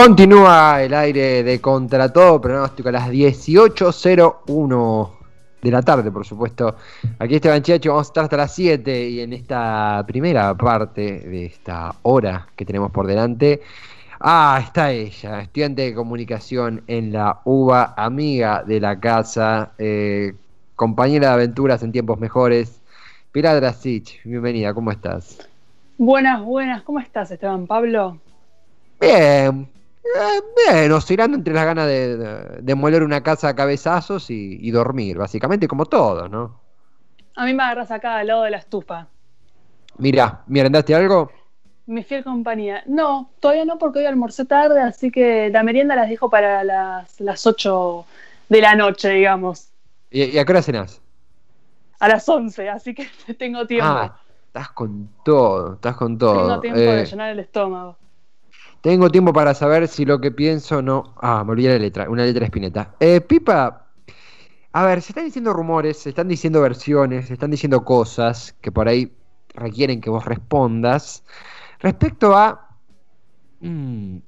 Continúa el aire de contra todo pronóstico a las 18.01 de la tarde, por supuesto. Aquí Esteban Chiacho, vamos a estar hasta las 7 y en esta primera parte de esta hora que tenemos por delante. Ah, está ella, estudiante de comunicación en la UBA, amiga de la casa, eh, compañera de aventuras en tiempos mejores. Pilar Drasich, bienvenida, ¿cómo estás? Buenas, buenas, ¿cómo estás, Esteban Pablo? Bien, eh, bien, oscilando entre las ganas de, de, de moler una casa a cabezazos y, y, dormir, básicamente como todo, ¿no? A mí me agarras acá al lado de la estufa. Mira, ¿merendaste algo? Mi fiel compañía. No, todavía no porque hoy almorcé tarde, así que la merienda las dejo para las, las 8 de la noche, digamos. ¿Y, y a qué hora cenás? A las 11, así que tengo tiempo. Ah, estás con todo, estás con todo. Tengo tiempo eh, de llenar el estómago. Tengo tiempo para saber si lo que pienso no. Ah, me olvidé la letra, una letra espineta. Eh, Pipa, a ver, se están diciendo rumores, se están diciendo versiones, se están diciendo cosas que por ahí requieren que vos respondas respecto a. Mmm,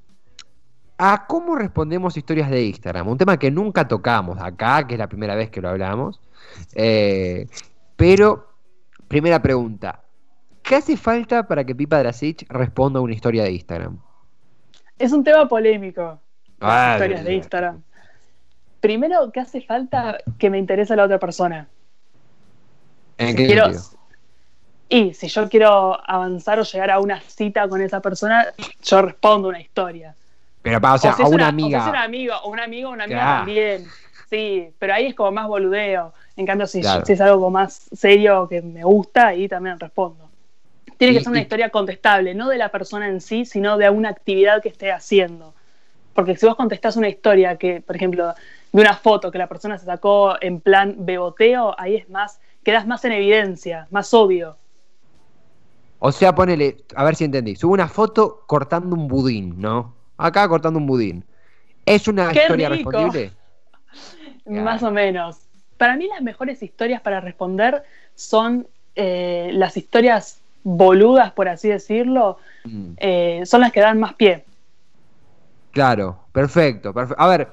a cómo respondemos historias de Instagram. Un tema que nunca tocamos acá, que es la primera vez que lo hablamos. Eh, pero, primera pregunta. ¿Qué hace falta para que Pipa Drasich responda a una historia de Instagram? Es un tema polémico. Las ah, historias de Instagram. Primero, ¿qué hace falta que me interese a la otra persona? ¿En si qué quiero, Y si yo quiero avanzar o llegar a una cita con esa persona, yo respondo una historia. Pero, o sea, o si a una, una, amiga. O si es un amigo, o un amigo una amiga Claro. también. Sí, pero ahí es como más boludeo. En cambio, si, Claro. si es algo como más serio que me gusta, ahí también respondo. Tiene que ser una historia contestable, no de la persona en sí, sino de una actividad que esté haciendo. Porque si vos contestás una historia que, por ejemplo, de una foto que la persona se sacó en plan beboteo, ahí es más, quedas más en evidencia, más obvio. O sea, ponele, a ver si entendí. Sube una foto cortando un budín, ¿no? Acá cortando un budín. ¿Es una ¡Qué historia rico! respondible? Más o menos. Para mí las mejores historias para responder son eh, las historias boludas, por así decirlo, Mm, eh, son las que dan más pie. Claro, perfecto, perfecto. A ver,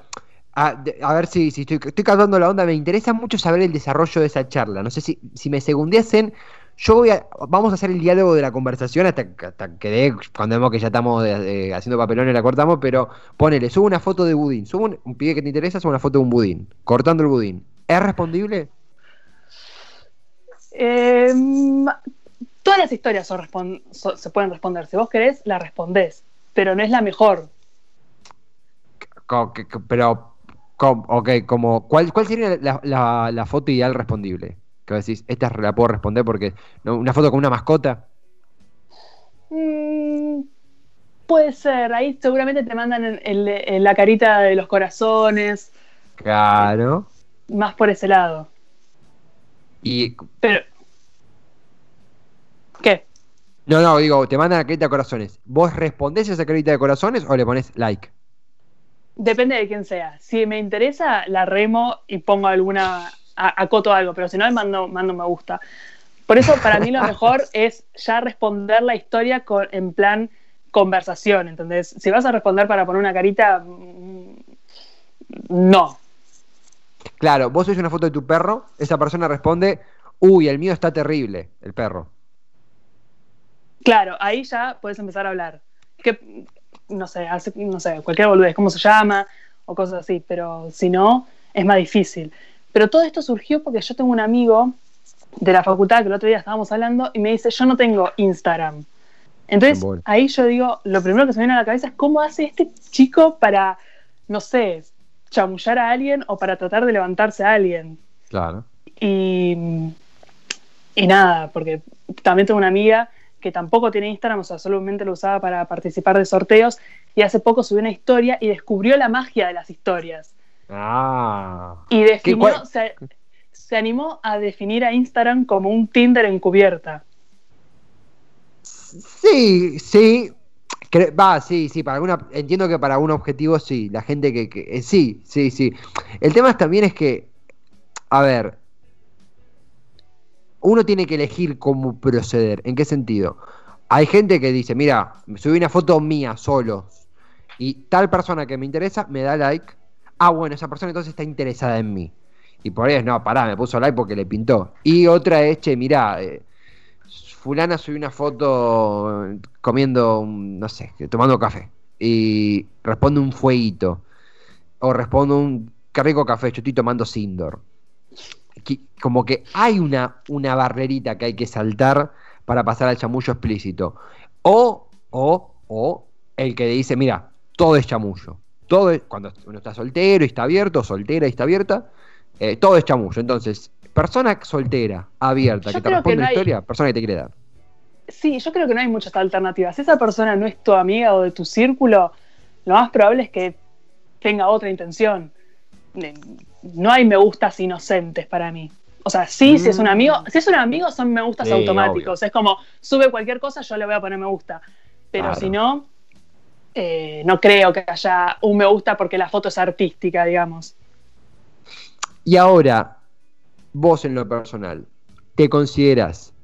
a, de- a ver si, si estoy, estoy captando la onda. Me interesa mucho saber el desarrollo de esa charla. No sé si, si me segundiasen. Yo voy a, vamos a hacer el diálogo de la conversación hasta, que- hasta que dé, cuando vemos que ya estamos de- de- haciendo papelones la cortamos, pero ponele, subo una foto de budín, subo un, un pibe que te interesa, subo una foto de un budín, cortando el budín. ¿Es respondible? Eh, las historias son respon- so- se pueden responder. Si vos querés, la respondés. Pero no es la mejor. Pero, ok, como, ¿cuál, cuál sería la, la- la foto ideal respondible? Que vos decís, esta la puedo responder porque, ¿no? una foto con una mascota. Mm, puede ser. Ahí seguramente te mandan en, en- en la carita de los corazones. Claro. Más por ese lado. Y, Pero. ¿Qué? no, no, digo, te mandan la carita de corazones. ¿Vos respondés a esa carita de corazones o le pones like? Depende de quién sea. Si me interesa, la remo y pongo alguna. a- acoto algo, pero si no, mando, mando me gusta. Por eso, para mí, lo mejor es ya responder la historia con- en plan conversación, ¿entendés? Si vas a responder para poner una carita. mm, No. Claro, vos ves una foto de tu perro, esa persona responde, uy, el mío está terrible, el perro. Claro, ahí ya puedes empezar a hablar. Que, no sé, hace- no sé, cualquier boludez, cómo se llama o cosas así, pero si no, es más difícil. Pero todo esto surgió porque yo tengo un amigo de la facultad que el otro día estábamos hablando y me dice, yo no tengo Instagram. Entonces, Bueno. ahí yo digo, lo primero que se me viene a la cabeza es cómo hace este chico para, no sé, chamullar a alguien o para tratar de levantarse a alguien. Claro. Y, y nada, porque también tengo una amiga que tampoco tiene Instagram, o sea, solamente lo usaba para participar de sorteos y hace poco subió una historia y descubrió la magia de las historias. Ah. Y definió, se, se animó a definir a Instagram como un Tinder encubierta. Sí, sí. Va, sí, sí, para alguna, entiendo que para algún objetivo sí, la gente que, que- eh, sí, sí, sí. El tema también es que, a ver, uno tiene que elegir cómo proceder. ¿En qué sentido? Hay gente que dice, mira, subí una foto mía solo y tal persona que me interesa me da like, ah, bueno, esa persona entonces está interesada en mí. Y por ahí es, no, pará, me puso like porque le pintó. Y otra es, che, mirá, eh, fulana subió una foto comiendo, no sé, tomando café. Y responde un fueguito. O responde un, qué rico café, yo estoy tomando Sindor. Como que hay una, una barrerita que hay que saltar para pasar al chamullo explícito. O, o, o, el que dice, mira, todo es chamullo. Todo es, cuando uno está soltero y está abierto, soltera y está abierta, eh, todo es chamullo. Entonces, persona soltera, abierta, que te responde una historia, persona que te quiere dar. Sí, yo creo que no hay muchas alternativas. Si esa persona no es tu amiga o de tu círculo, lo más probable es que tenga otra intención. No hay me gustas inocentes para mí. O sea, sí, si es un mm. amigo, si es un amigo son me gustas automáticos. Es como sube cualquier cosa, yo le voy a poner me gusta. Pero si no, eh, no creo que haya un me gusta porque la foto es artística, digamos. Y ahora, vos en lo personal, ¿te consideras,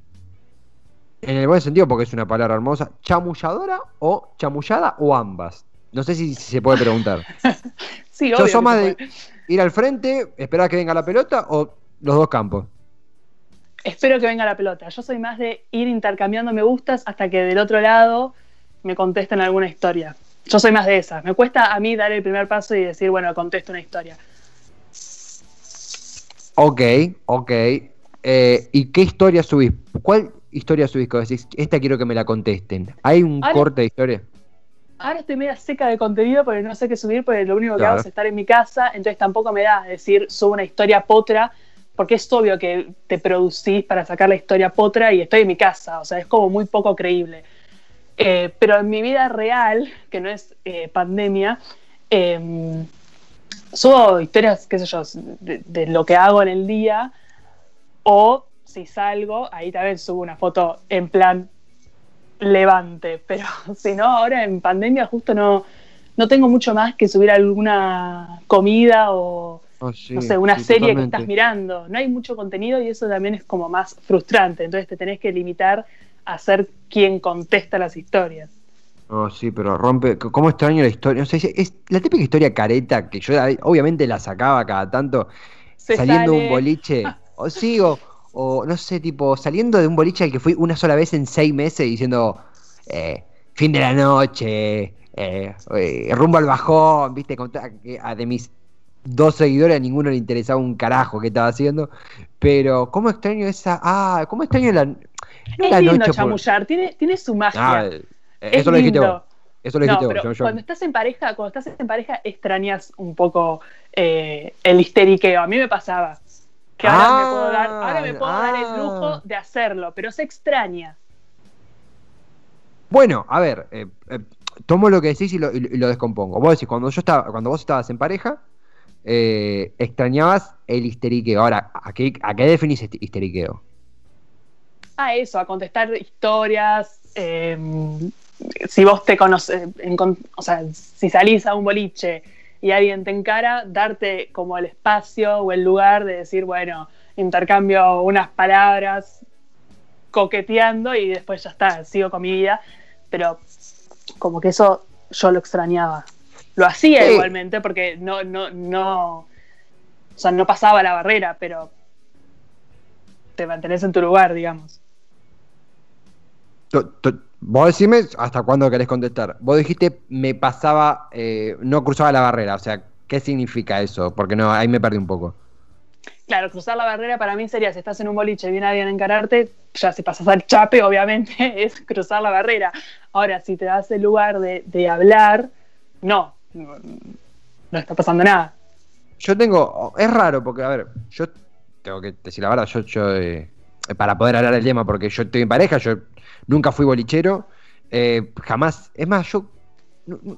en el buen sentido porque es una palabra hermosa, chamulladora o chamullada o ambas? No sé si, se puede preguntar. sí, obvio. ¿Sos más de ir al frente, esperar que venga la pelota o los dos campos? Espero que venga la pelota. Yo soy más de ir intercambiando me gustas hasta que del otro lado me contesten alguna historia. Yo soy más de esas. Me cuesta a mí dar el primer paso y decir, bueno, contesto una historia. Ok, ok. Eh, ¿Y qué historia subís? ¿Cuál historia subís que decís, esta quiero que me la contesten? ¿Hay un corte de historia? Ahora estoy media seca de contenido porque no sé qué subir, porque lo único que hago es estar en mi casa, entonces tampoco me da decir, subo una historia potra, porque es obvio que te producís para sacar la historia potra y estoy en mi casa, o sea, es como muy poco creíble. Eh, pero en mi vida real, que no es eh, pandemia, eh, subo historias, qué sé yo, de, lo que hago en el día, o si salgo, ahí también subo una foto en plan levante, pero si no, ahora en pandemia justo no, no tengo mucho más que subir alguna comida o, oh, no sé, una serie que estás mirando. No hay mucho contenido y eso también es como más frustrante, entonces te tenés que limitar a ser quien contesta las historias. Oh, sí, pero rompe. ¿Cómo extraño la historia? No sé, es la típica historia careta que yo obviamente la sacaba cada tanto saliendo de un boliche. o sigo, o no sé, tipo, saliendo de un boliche al que fui una sola vez en seis meses diciendo eh, fin de la noche, eh, eh, rumbo al bajón, viste, de mis dos seguidores a ninguno le interesaba un carajo que estaba haciendo. Pero, ¿cómo extraño esa. Ah, ¿cómo extraño la. No es la lindo chamullar, tiene, tiene su magia. Ah, eso lo dijiste vos. Eso lo dijiste vos. Cuando estás en pareja, cuando estás en pareja, extrañas un poco el histeriqueo. A mí me pasaba. Que ahora me puedo, dar, ahora me puedo dar el lujo ah. de hacerlo, pero se extraña. Bueno, a ver, eh, eh, tomo lo que decís y lo, descompongo. Vos decís, cuando yo estaba, cuando vos estabas en pareja, extrañabas el histeriqueo. Ahora, ¿a qué, ¿a qué definís este histeriqueo? A eso, a contestar historias, si vos te conoces, o sea, si salís a un boliche y alguien te encara, darte como el espacio o el lugar de decir, bueno, intercambio unas palabras coqueteando y después ya está, sigo con mi vida, pero como que eso yo lo extrañaba. Lo hacía igualmente porque no, no, no, o sea, no pasaba la barrera, pero te mantenés en tu lugar, digamos. Vos decime hasta cuándo querés contestar. Vos dijiste me pasaba, eh, no cruzaba la barrera. O sea, ¿qué significa eso? Porque no, ahí me perdí un poco. Claro, cruzar la barrera para mí sería si estás en un boliche y viene alguien a encararte, ya si pasas al chape, obviamente, es cruzar la barrera. Ahora, si te das el lugar de, hablar, no, no, está pasando nada. Yo tengo, es raro porque, a ver, yo tengo que decir la verdad, yo, yo eh, para poder hablar del tema, porque yo estoy en pareja, yo nunca fui bolichero, eh, jamás, es más, yo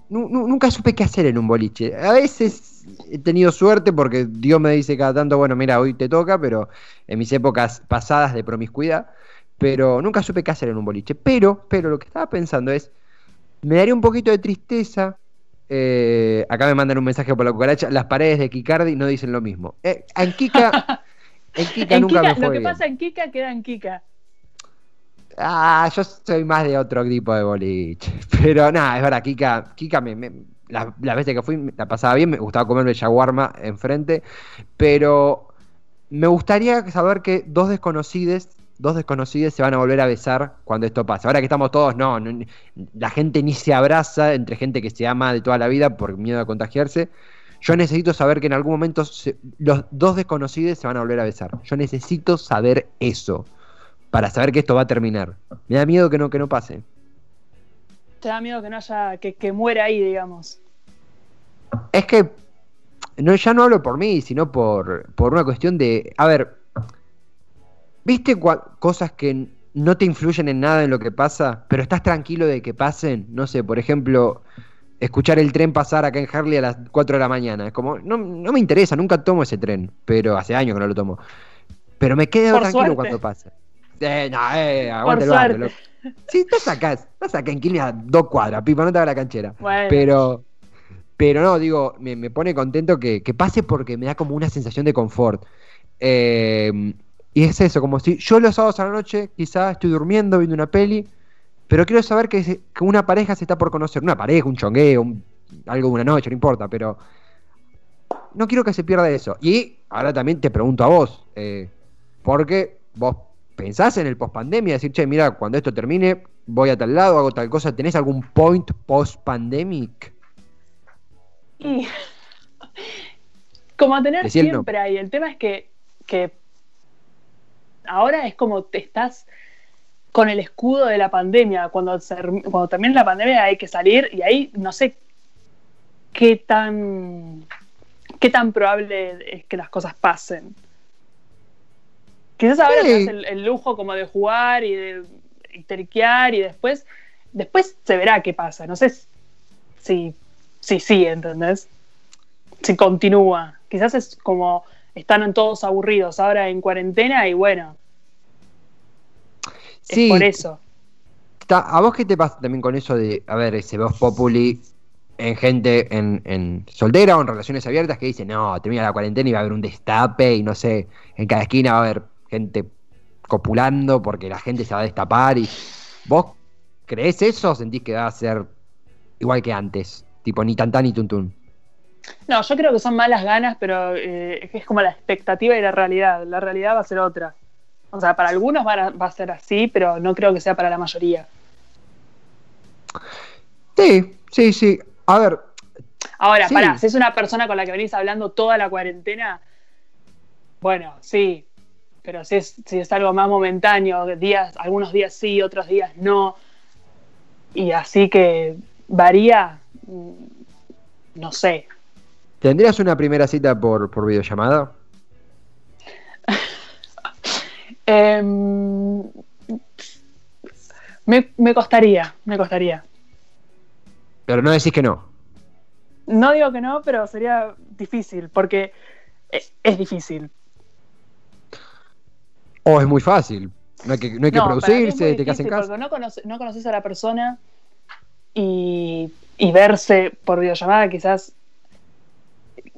nunca supe qué hacer en un boliche. A veces he tenido suerte porque Dios me dice cada tanto, bueno, mira, hoy te toca, pero en mis épocas pasadas de promiscuidad, pero nunca supe qué hacer en un boliche. Pero, pero lo que estaba pensando es, me daría un poquito de tristeza. Eh, acá me mandan un mensaje por la cucaracha. Las paredes de Kikardi no dicen lo mismo. Eh, en Kika, en Kika nunca me fue Lo que pasa en Kika queda en Kika. Ah, yo soy más de otro tipo de boliche. Pero nada, es verdad, Kika, Kika me, la, la veces que fui la pasaba bien, me gustaba comerme shawarma enfrente, pero me gustaría saber que dos desconocidos dos desconocidos se van a volver a besar cuando esto pase. Ahora que estamos todos, no, la gente ni se abraza entre gente que se ama de toda la vida por miedo a contagiarse. Yo necesito saber que en algún momento los dos desconocidos se van a volver a besar. Yo necesito saber eso para saber que esto va a terminar. Me da miedo que no, que no pase. Te da miedo que no haya, que, que muera ahí, digamos. Es que no, ya no hablo por mí, sino por, por una cuestión de. A ver, ¿Viste cosas que no te influyen en nada en lo que pasa, pero estás tranquilo de que pasen? No sé, por ejemplo, escuchar el tren pasar acá en Harley a las 4 de la mañana. Es como, no, me interesa, nunca tomo ese tren, pero hace años que no lo tomo. Pero me quedo tranquilo cuando pasa. Eh, no, eh, aguante el barrio, Sí, estás acá, estás acá en Quilmes a dos cuadras, pipa, no te hagas la canchera. Pero, pero no, digo, me, pone contento que, que, pase porque me da como una sensación de confort. Eh, y es eso, como si yo los sábados a la noche quizás estoy durmiendo, viendo una peli, pero quiero saber que, una pareja se está por conocer, una pareja, un chongueo, algo de una noche, no importa, pero no quiero que se pierda eso. Y ahora también te pregunto a vos, eh, porque vos pensás en el post-pandemia, decir, che, mira, cuando esto termine, voy a tal lado, hago tal cosa, ¿tenés algún point post-pandemic? Y como a tener siempre ahí, el tema es que, que ahora es como te estás con el escudo de la pandemia. Cuando, cuando termine la pandemia hay que salir y ahí no sé qué tan, qué tan probable es que las cosas pasen. Quizás ahora sí. el, el, lujo como de jugar y de histeriquear y después, después se verá qué pasa. No sé si, si sí, ¿entendés? Si continúa. Quizás es como están todos aburridos ahora en cuarentena y bueno. Sí, es por eso. ¿A vos qué te pasa también con eso de, a ver, ese voz populi en gente en, soltera o en relaciones abiertas que dice, no, termina la cuarentena y va a haber un destape y no sé, en cada esquina va a haber gente copulando porque la gente se va a destapar y vos crees eso o sentís que va a ser igual que antes, tipo ni tantán ni tuntún. No, yo creo que son malas ganas, pero eh, es como la expectativa y la realidad. La realidad va a ser otra. O sea, para algunos va a, ser así, pero no creo que sea para la mayoría. Sí, sí, sí. A ver. Ahora, pará, si es una persona con la que venís hablando toda la cuarentena, bueno, sí. Pero si es, si es algo más momentáneo, días, algunos días sí, otros días no. Y así que varía, mm, no sé, ¿Tendrías una primera cita por, por videollamada? Em, me, costaría, me costaría. Pero no decís que no. No digo que no, pero sería difícil, porque e, es, difícil. O es muy fácil. No hay que, no hay que producirse, te quedas en casa. No, no conoces a la persona y, y verse por videollamada quizás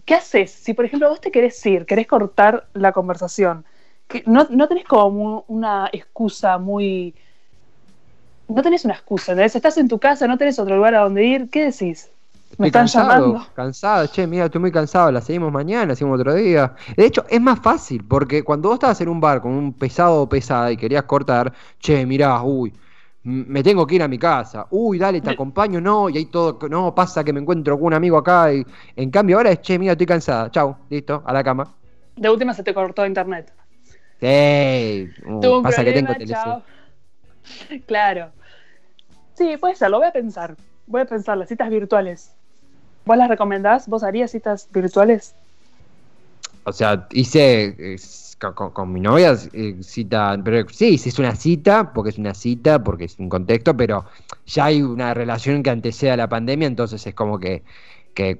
¿qué haces? Si, por ejemplo, vos te querés ir, querés cortar la conversación, que no, no tenés como una excusa muy... No tenés una excusa, ¿entendés? Estás en tu casa, no tenés otro lugar a donde ir, ¿qué decís? Me están llamando. Cansado, che, mira, estoy muy cansado, la seguimos mañana, la seguimos otro día. De hecho, es más fácil, porque cuando vos estabas en un bar con un pesado o pesada y querías cortar, che, mirá, uy, me tengo que ir a mi casa. Uy, dale, te acompaño, no, y ahí todo, no, pasa que me encuentro con un amigo acá. Y, en cambio, ahora es, che, mira, estoy cansada. Chau, listo, a la cama. De última se te cortó internet. Sí, uh, pasa que tengo televisión. Claro. Sí, puede ser, lo voy a pensar. Voy a pensar las citas virtuales. ¿Vos las recomendás? ¿Vos harías citas virtuales? O sea, hice con, mi novia eh, cita, pero sí, es una cita, porque es una cita, porque es un contexto, pero ya hay una relación que antecede a la pandemia, entonces es como que,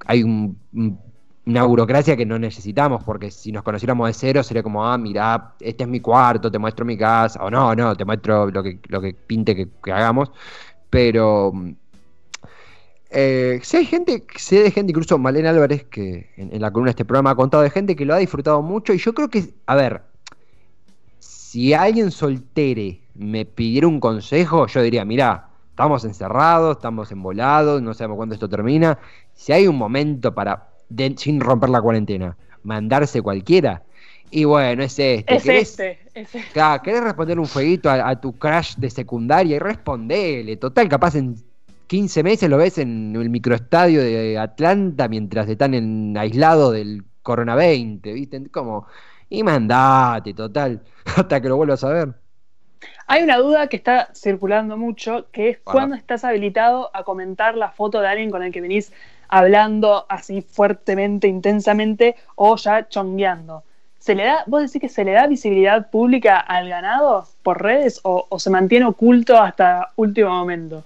hay una burocracia que no necesitamos, porque si nos conociéramos de cero sería como, ah, mira, este es mi cuarto, te muestro mi casa, o no, no, te muestro lo que, lo que pinte que hagamos, pero eh, hay gente, sé de gente, incluso Malena Álvarez, que en, la columna de este programa ha contado de gente que lo ha disfrutado mucho. Y yo creo que, a ver, si alguien soltere me pidiera un consejo, yo diría, mirá, estamos encerrados, estamos embolados, no sabemos cuándo esto termina. Si hay un momento para, sin romper la cuarentena, mandarse cualquiera, y bueno, es este. Es este, es este. Claro, querés responder un fueguito a, tu crash de secundaria y respondele. Total, capaz en 15 meses lo ves en el microestadio de Atlanta mientras están en aislado del Corona 20, ¿viste? Como, y mandate, total, hasta que lo vuelvas a ver. Hay una duda que está circulando mucho, que es cuándo estás habilitado a comentar la foto de alguien con el que venís hablando así fuertemente, intensamente, o ya chongueando. ¿Se le da, vos decís que se le da visibilidad pública al ganado por redes o, se mantiene oculto hasta último momento?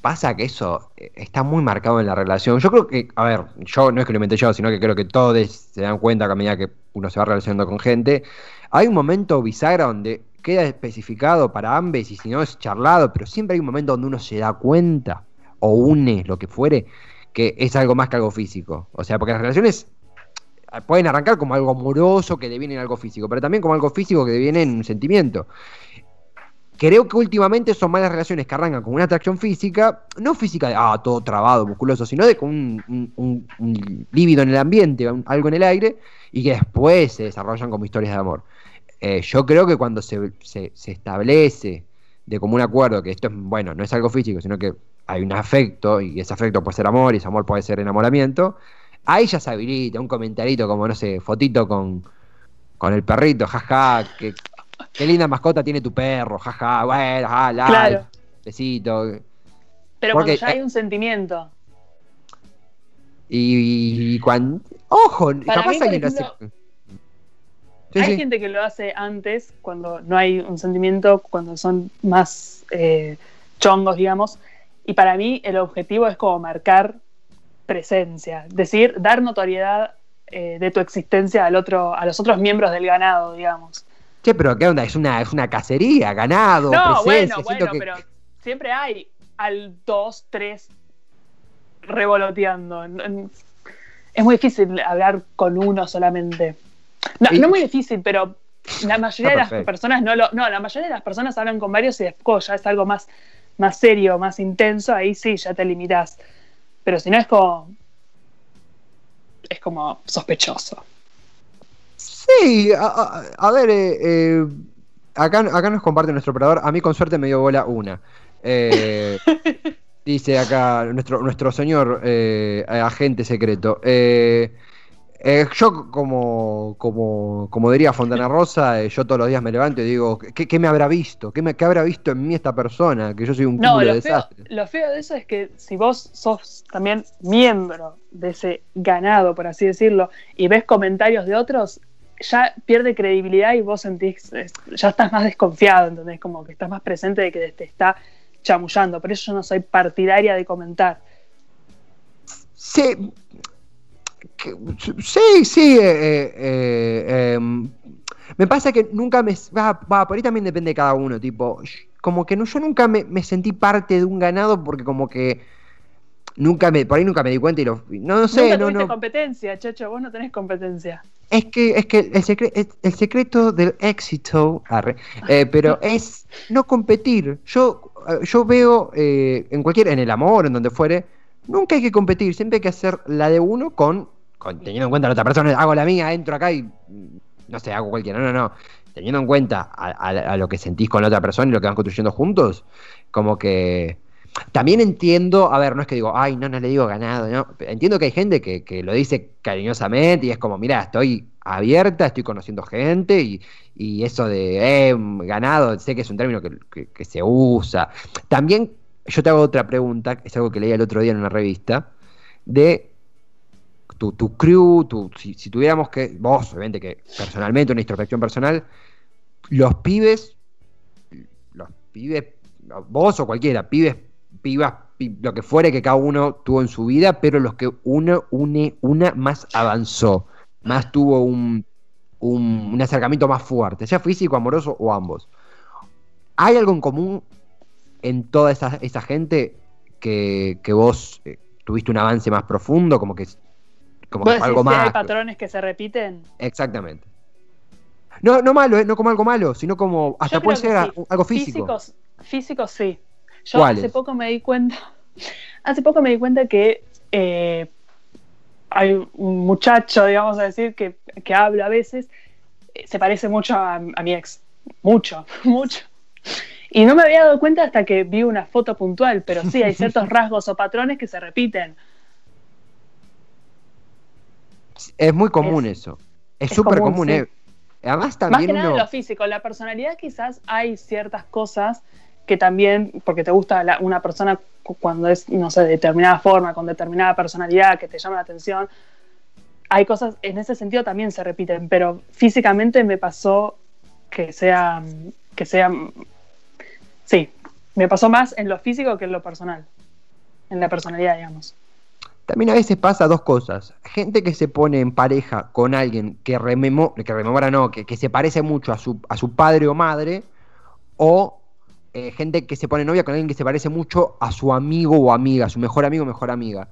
Pasa que eso eh, está muy marcado en la relación. Yo creo que, a ver, yo no es que lo inventé yo, sino que creo que todos se dan cuenta a medida que uno se va relacionando con gente. Hay un momento bisagra donde queda especificado para ambos y si no es charlado, pero siempre hay un momento donde uno se da cuenta o une lo que fuere que es algo más que algo físico. O sea, porque las relaciones pueden arrancar como algo amoroso que deviene en algo físico, pero también como algo físico que deviene en un sentimiento. Creo que últimamente son más las relaciones que arrancan con una atracción física, no física de, ah, todo trabado, musculoso, sino de un, un, líbido en el ambiente, algo en el aire, y que después se desarrollan como historias de amor. Eh, yo creo que cuando se, se, establece de común acuerdo que esto es, bueno, no es algo físico, sino que hay un afecto, y ese afecto puede ser amor, y ese amor puede ser enamoramiento, Ahí ya se habilita un comentarito como, no sé, fotito con, con el perrito, jaja, qué, qué linda mascota tiene tu perro, jaja, bueno, ja, la, claro. besito. Pero cuando ya hay un sentimiento. Y, cuando. Ojo, capaz alguien hace. hay gente que lo hace antes, cuando no hay un sentimiento, cuando son más eh, chongos, digamos. Y para mí el objetivo es como marcar presencia, decir, dar notoriedad eh, de tu existencia al otro, a los otros miembros del ganado, digamos. Che, pero ¿qué onda? Es una, es una cacería, ganado, no, Bueno, bueno, pero siempre hay al dos, tres revoloteando. Es muy difícil hablar con uno solamente. No, no muy difícil, pero la mayoría de las personas no lo. No, la mayoría de las personas hablan con varios y después ya es algo más, más serio, más intenso, ahí sí ya te limitas. Pero si no es como. Es como sospechoso. Sí, a, ver, eh, eh, acá, acá nos comparte nuestro operador. A mí, con suerte, me dio bola una. Eh, dice acá nuestro, nuestro señor agente secreto. Yo, como, como, como diría Fontana Rosa, yo todos los días me levanto y digo, ¿qué, me habrá visto? ¿Qué, me, habrá visto en mí esta persona? Que yo soy un no, de desastre. lo feo de eso es que si vos sos también miembro de ese ganado, por así decirlo, y ves comentarios de otros, ya pierde credibilidad y vos sentís, ya estás más desconfiado, ¿entendés? Como que estás más presente de que te está chamullando. Por eso yo no soy partidaria de comentar. Sí, sí, sí. Eh, eh, eh, em, me pasa que nunca me. Va, por ahí también depende de cada uno. Tipo, como que yo nunca me, sentí parte de un ganado porque, como que. Nunca me, por ahí nunca me di cuenta y lo. No, sé, no, no. competencia, chacho, vos no tenés competencia. Es que, es que el, el secreto del éxito, pero es no competir. Yo, yo veo en cualquier, en el amor, en donde fuere, nunca hay que competir, siempre hay que hacer la de uno con teniendo en cuenta a la otra persona, hago la mía, entro acá y no sé, hago cualquiera. No, no, no. Teniendo en cuenta a, lo que sentís con la otra persona y lo que van construyendo juntos, como que. También entiendo, a ver, no es que digo, ay, no, no le digo ganado, ¿no? Entiendo que hay gente que, lo dice cariñosamente y es como, mira, estoy abierta, estoy conociendo gente y, eso de eh, ganado, sé que es un término que, que, se usa. También yo te hago otra pregunta, es algo que leí el otro día en una revista, de tu, crew, tu, si, tuviéramos que, vos, obviamente que personalmente, una introspección personal, los pibes, los pibes, vos o cualquiera, pibes, pibas, lo que fuere que cada uno tuvo en su vida, pero los que uno une, una más avanzó, más tuvo un, un, acercamiento más fuerte, sea físico, amoroso o ambos. ¿Hay algo en común en toda esa, esa gente que, que vos eh, tuviste un avance más profundo, como que como algo más. hay patrones que se repiten? Exactamente. No, no malo, ¿eh? no como algo malo, sino como hasta puede ser algo físico. Físicos, físicos sí. Yo hace poco me di cuenta, hace poco me di cuenta que eh, hay un muchacho, digamos a decir, que, que habla a veces, eh, se parece mucho a, mi ex. Mucho, mucho. Y no me había dado cuenta hasta que vi una foto puntual, pero sí, hay ciertos rasgos o patrones que se repiten. Es muy común eso. Es súper común. Eh. Además también Más que nada en lo físico. La personalidad quizás hay ciertas cosas que también, porque te gusta una persona cuando es, no sé, de determinada forma, con determinada personalidad que te llama la atención, hay cosas, en ese sentido también se repiten, pero físicamente me pasó que sea, que sea, sí, me pasó más en lo físico que en lo personal, en la personalidad, digamos. También a veces pasa dos cosas. Gente que se pone en pareja con alguien que, rememora, que rememora no, que, que, se parece mucho a su, a su padre o madre, o eh, gente que se pone novia con alguien que se parece mucho a su amigo o amiga, a su mejor amigo o mejor amiga.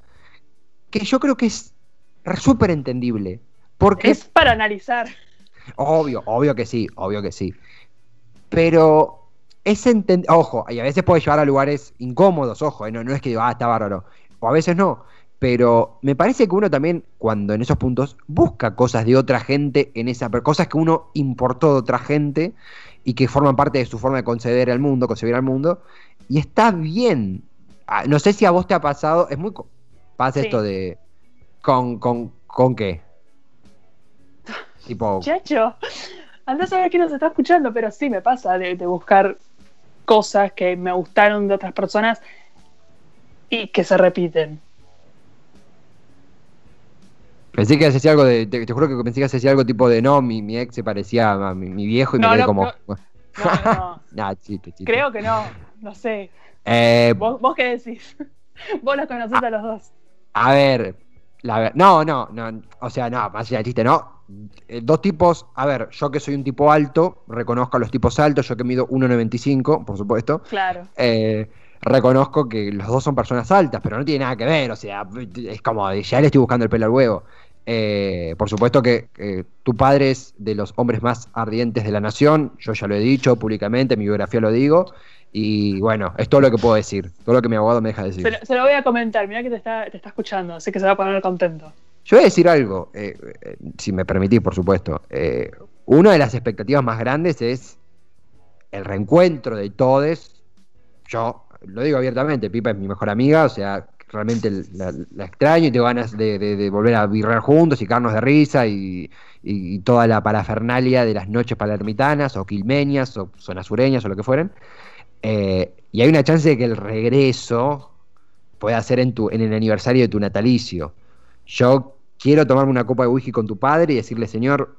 Que yo creo que es súper entendible. Porque... Es para analizar. Obvio, obvio que sí, obvio que sí. Pero es entendible. Ojo, y a veces puede llevar a lugares incómodos, ojo, eh, no, no es que digo, ah, está bárbaro. O a veces no. Pero me parece que uno también, cuando en esos puntos, busca cosas de otra gente en esa. Cosas que uno importó de otra gente y que forman parte de su forma de conceder al mundo, concebir al mundo, y está bien. Ah, no sé si a vos te ha pasado, es muy... Pasa esto de... ¿Con, con, con qué? Tipo... Chacho, anda a saber quién nos está escuchando, pero sí me pasa de, buscar cosas que me gustaron de otras personas y que se repiten. Pensé que decía algo de. Te, juro que pensé que decía algo tipo de no, mi, mi ex se parecía a mi, viejo y me quedé como. No, no, no. Creo que no, no sé. Eh, ¿Vos, ¿Vos, qué decís? Vos los conocés a, los dos. A ver, la, no, no, no, o sea, no, más allá chiste, no. Eh, dos tipos, a ver, yo que soy un tipo alto, reconozco a los tipos altos, yo que mido 1,95, por supuesto. Claro. Eh, reconozco que los dos son personas altas, pero no tiene nada que ver, o sea, es como, ya le estoy buscando el pelo al huevo. Eh, por supuesto que tu padre es de los hombres más ardientes de la nación, yo ya lo he dicho públicamente, mi biografía lo digo, y bueno, es todo lo que puedo decir, todo lo que mi abogado me deja decir. Se lo, voy a comentar, mira que te está, te está escuchando, así que se va a poner contento. Yo voy a decir algo, eh, eh, si me permitís, por supuesto. una de las expectativas más grandes es el reencuentro de todos. Yo lo digo abiertamente, Pipa es mi mejor amiga, o sea, realmente la, extraño y tengo ganas de, volver a virrear juntos y carnos de risa y, toda la parafernalia de las noches palermitanas o quilmeñas o sonasureñas o lo que fueren. Eh, y hay una chance de que el regreso pueda ser en, tu, en el aniversario de tu natalicio. Yo quiero tomarme una copa de whisky con tu padre y decirle, señor,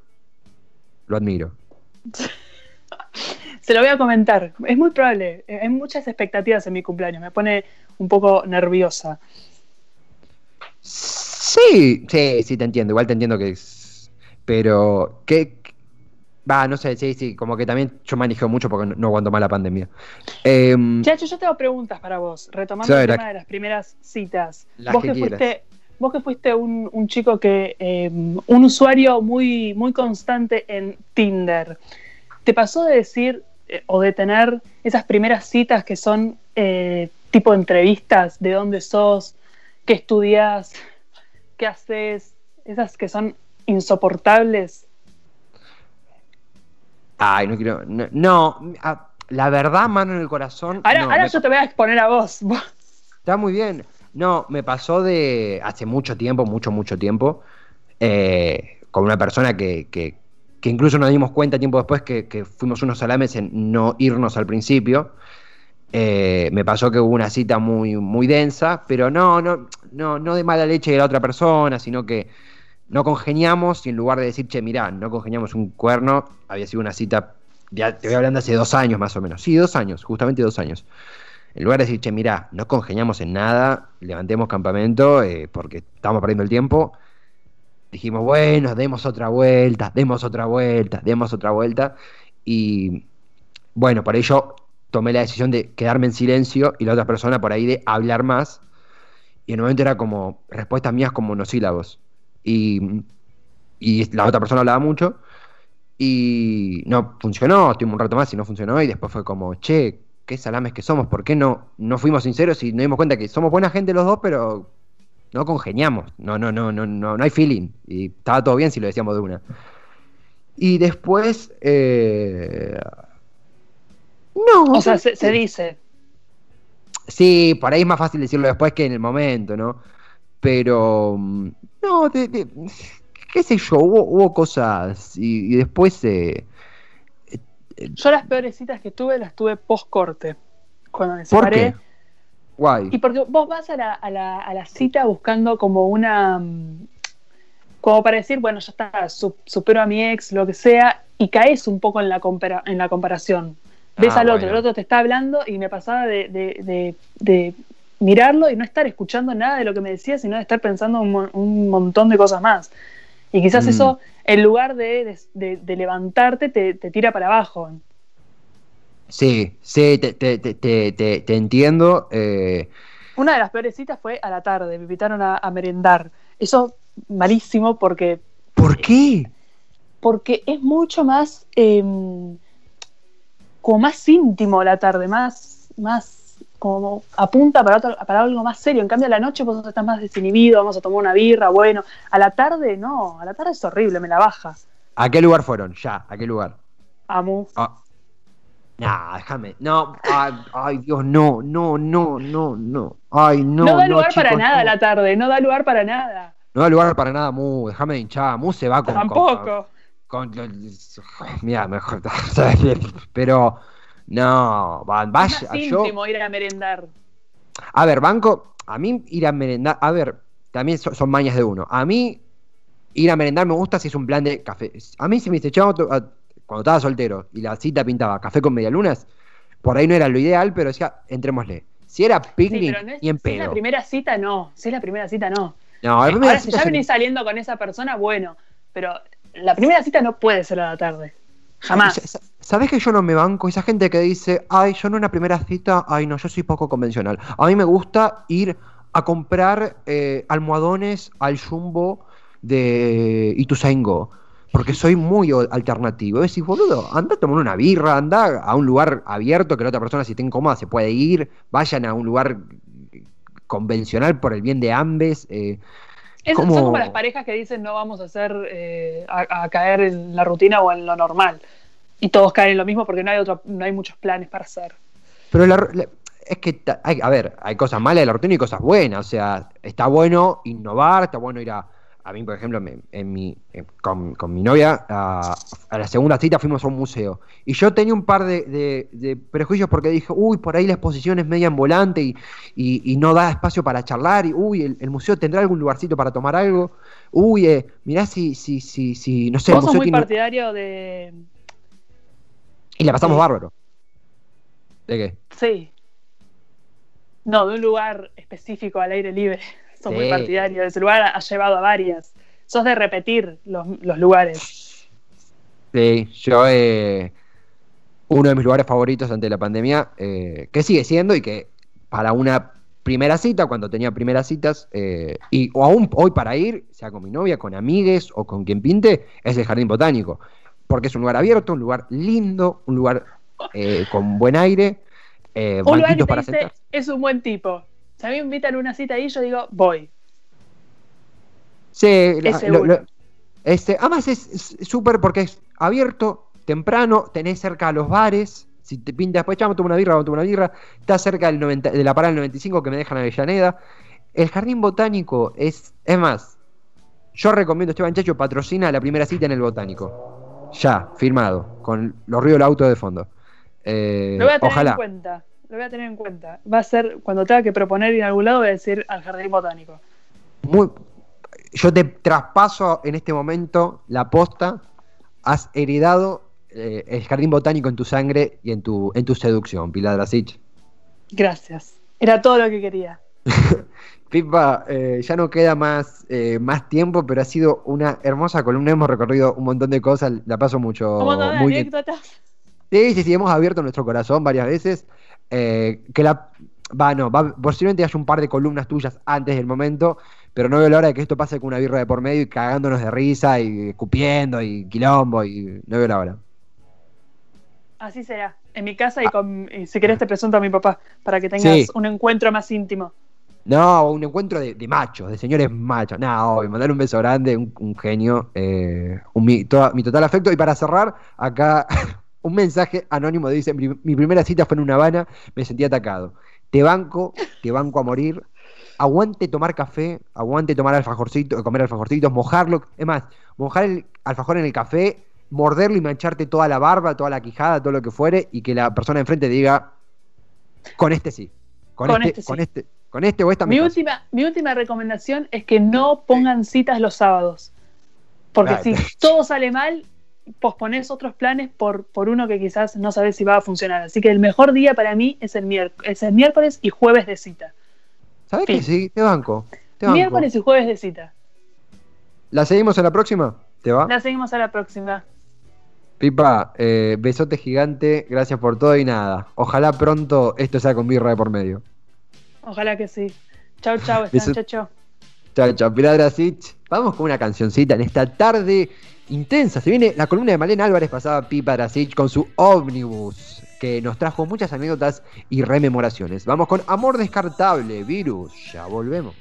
lo admiro. Se lo voy a comentar. Es muy probable. Hay muchas expectativas en mi cumpleaños. Me pone un poco nerviosa. Sí, sí, sí, te entiendo. Igual te entiendo que es. Pero, ¿qué? Va, no sé, sí, sí. Como que también yo manejo mucho porque no, aguanto más la pandemia. Eh, Chacho, yo tengo preguntas para vos. Retomando el tema de las primeras citas. vos que, fuiste. Vos que fuiste un, chico que. Em, un usuario muy, muy constante en Tinder. ¿Te pasó de decir, eh, o de tener esas primeras citas que son eh, tipo entrevistas, de dónde sos, qué estudias, qué haces, esas que son insoportables. Ay, no quiero. No, la verdad, mano en el corazón. Ahora, yo te voy a exponer a vos. Está muy bien. No, me pasó de hace mucho tiempo, mucho, mucho tiempo, eh, con una persona que, que incluso nos dimos cuenta tiempo después que, fuimos unos salames en no irnos al principio. Eh, me pasó que hubo una cita muy, muy densa, pero no, no, no, no de mala leche de la otra persona, sino que no congeniamos y en lugar de decir, che, mirá, no congeniamos un cuerno, había sido una cita, ya te voy hablando hace dos años más o menos, sí, dos años, justamente dos años. En lugar de decir, che, mirá, no congeniamos en nada, levantemos campamento eh, porque estamos perdiendo el tiempo, dijimos, bueno, demos otra vuelta, demos otra vuelta, demos otra vuelta. Y bueno, por ello tomé la decisión de quedarme en silencio y la otra persona por ahí de hablar más. Y en un momento era como respuestas mías como monosílabos. Y, y la otra persona hablaba mucho. Y no funcionó, estuvimos un rato más y no funcionó. Y después fue como, che, qué salames que somos, ¿por qué no, no fuimos sinceros y nos dimos cuenta que somos buena gente los dos, pero no congeniamos, no, no, no, no, no, no hay feeling. Y estaba todo bien si lo decíamos de una. Y después. Eh... No. O sea, se, se, dice. Sí, por ahí es más fácil decirlo después que en el momento, ¿no? Pero. Mm, no, de, qué sé yo, hubo, hubo cosas. Y, después. Eh, yo las peores citas que tuve las tuve post corte. Cuando me separé. ¿Por qué? Y porque vos vas a la, a, la, a la, cita buscando como una. Mm, como para decir, bueno, ya está, supero a mi ex, lo que sea, y caes un poco en la, en la comparación. Ves ah, al otro, el otro te está hablando y me pasaba de, de, de, mirarlo y no estar escuchando nada de lo que me decía, sino de estar pensando un, un montón de cosas más. Y quizás mm. eso, en lugar de, levantarte, te, tira para abajo. Sí, sí, te, te entiendo. Eh. Una de las peores citas fue a la tarde, me invitaron a, merendar. Eso malísimo porque... ¿Por qué? Porque es mucho más... Em, como más íntimo la tarde, más, más como apunta para, para algo más serio. En cambio, a la noche vos estás más desinhibido, vamos a tomar una birra, bueno. A la tarde, no, a la tarde es horrible, me la baja. ¿A qué lugar fueron? Ya, ¿a qué lugar? Amu. Ah. Nah, déjame. No, ay, Dios, no, no, no, no, no. Ay, no. No da lugar para nada la tarde, no da lugar para nada. No da lugar para nada, Mu, déjame de hinchar. Mu se va con. Tampoco. Con, mira, mejor. Pero no, vaya. Es más íntimo ir a merendar. A ver, banco, a mí ir a merendar, a ver, también son, mañas de uno. A mí ir a merendar me gusta si es un plan de café. A mí si me dice, chavo, cuando estaba soltero y la cita pintaba café con medialunas, por ahí no era lo ideal, pero decía, entrémosle. Si era picnic y en pedo. Si es la primera cita, no. Si es la primera cita, no. No, la Ahora, si ya venís saliendo con esa persona, bueno. Pero la primera cita no puede ser a la tarde. Jamás. ¿Sabes que yo no me banco? Esa gente que dice, ay, yo en una primera cita, ay, no, yo soy poco convencional. A mí me gusta ir a comprar eh, almohadones al jumbo de Ituzaingó. Porque soy muy alternativo. Decís, boludo, anda a tomar una birra, anda a un lugar abierto que la otra persona, si está incómoda, se puede ir. Vayan a un lugar convencional por el bien de ambos. Eh, son como las parejas que dicen no vamos a hacer eh, a, caer en la rutina o en lo normal. Y todos caen en lo mismo porque no hay otro, no hay muchos planes para hacer. Pero es que, hay, a ver, hay cosas malas de la rutina y cosas buenas. O sea, está bueno innovar, está bueno ir a, a mí, por ejemplo, en mi, con, mi novia, a, la segunda cita fuimos a un museo. Y yo tenía un par de, prejuicios porque dije, uy, por ahí la exposición es media en volante y, y, no da espacio para charlar. Y, uy, el, museo tendrá algún lugarcito para tomar algo. Uy, eh, mirá si, si, si, si, no sé. Vos sos muy partidario de... Y la pasamos bárbaro. ¿De qué? Sí. No, de un lugar específico al aire libre. Sos muy partidario. Ese lugar ha llevado a varias. Sos de repetir los, lugares. Sí, yo eh, uno de mis lugares favoritos ante la pandemia, eh, que sigue siendo y que para una primera cita, cuando tenía primeras citas, eh, y o aún hoy para ir, sea con mi novia, con amigues o con quien pinte, es el Jardín Botánico. Porque es un lugar abierto, un lugar lindo, un lugar con buen aire, un lugar para sentar. Es un buen tipo. Si a mí me invitan a una cita ahí, yo digo, voy. Sí, este, además es súper porque es abierto, temprano, tenés cerca a los bares. Si te pintas después, chamo, tomo una birra, tomo una birra. Está cerca del 90, de la parada del 95 que me dejan a Avellaneda. El jardín botánico es. Es más, yo recomiendo, Esteban Chacho patrocina la primera cita en el botánico. Ya, firmado, con los ríos del auto de fondo. Eh, Lo voy a tener ojalá. en cuenta lo voy a tener en cuenta. Va a ser, cuando tenga que proponer ir a algún lado, voy a decir al jardín botánico. Muy, yo te traspaso en este momento la posta. Has heredado eh, el jardín botánico en tu sangre y en tu, en tu seducción, Pilar Drasich. Gracias. Era todo lo que quería. Pipa, eh, ya no queda más, eh, más tiempo, pero ha sido una hermosa columna. Hemos recorrido un montón de cosas. La paso mucho. muy Sí, sí, sí, hemos abierto nuestro corazón varias veces. Eh, que la. Va, no, va, posiblemente haya un par de columnas tuyas antes del momento, pero no veo la hora de que esto pase con una birra de por medio y cagándonos de risa y escupiendo y quilombo y no veo la hora. Así será. en mi casa y, con, y si querés te presento a mi papá para que tengas Sí. un encuentro más íntimo. No, un encuentro de, de machos, de señores machos. No, obvio, mandar un beso grande, un, un genio, eh, un- mi, toda- mi total afecto. Y para cerrar, acá un mensaje anónimo dice: mi, primera cita fue en una Habana, me sentí atacado. Te banco, te banco a morir. Aguante tomar café, aguante tomar alfajorcitos, comer alfajorcitos, mojarlo. Es más, mojar el alfajor en el café, morderlo y mancharte toda la barba, toda la quijada, todo lo que fuere, y que la persona enfrente diga: Con este sí. Con, Con este, este sí. con este, con este o esta Mi caso". última, mi última recomendación es que no pongan citas los sábados. Porque si todo sale mal, posponés otros planes por, por uno que quizás no sabes si va a funcionar. Así que el mejor día para mí es el, es el miércoles y jueves de cita. ¿Sabes que sí? Te banco. Te banco. Miércoles y jueves de cita. ¿La seguimos en la próxima? ¿Te va? La seguimos a la próxima. Pipa, eh, besote gigante, gracias por todo y nada. Ojalá pronto esto sea con birra de por medio. Ojalá que sí. Chau, chau, Stan, chau, chau. Chao, chao, Pilar Grasich. Vamos con una cancioncita en esta tarde intensa. Se viene la columna de Malena Álvarez pasada Pipa Drasich con su ómnibus, que nos trajo muchas anécdotas y rememoraciones. Vamos con Amor Descartable, Virus, ya volvemos.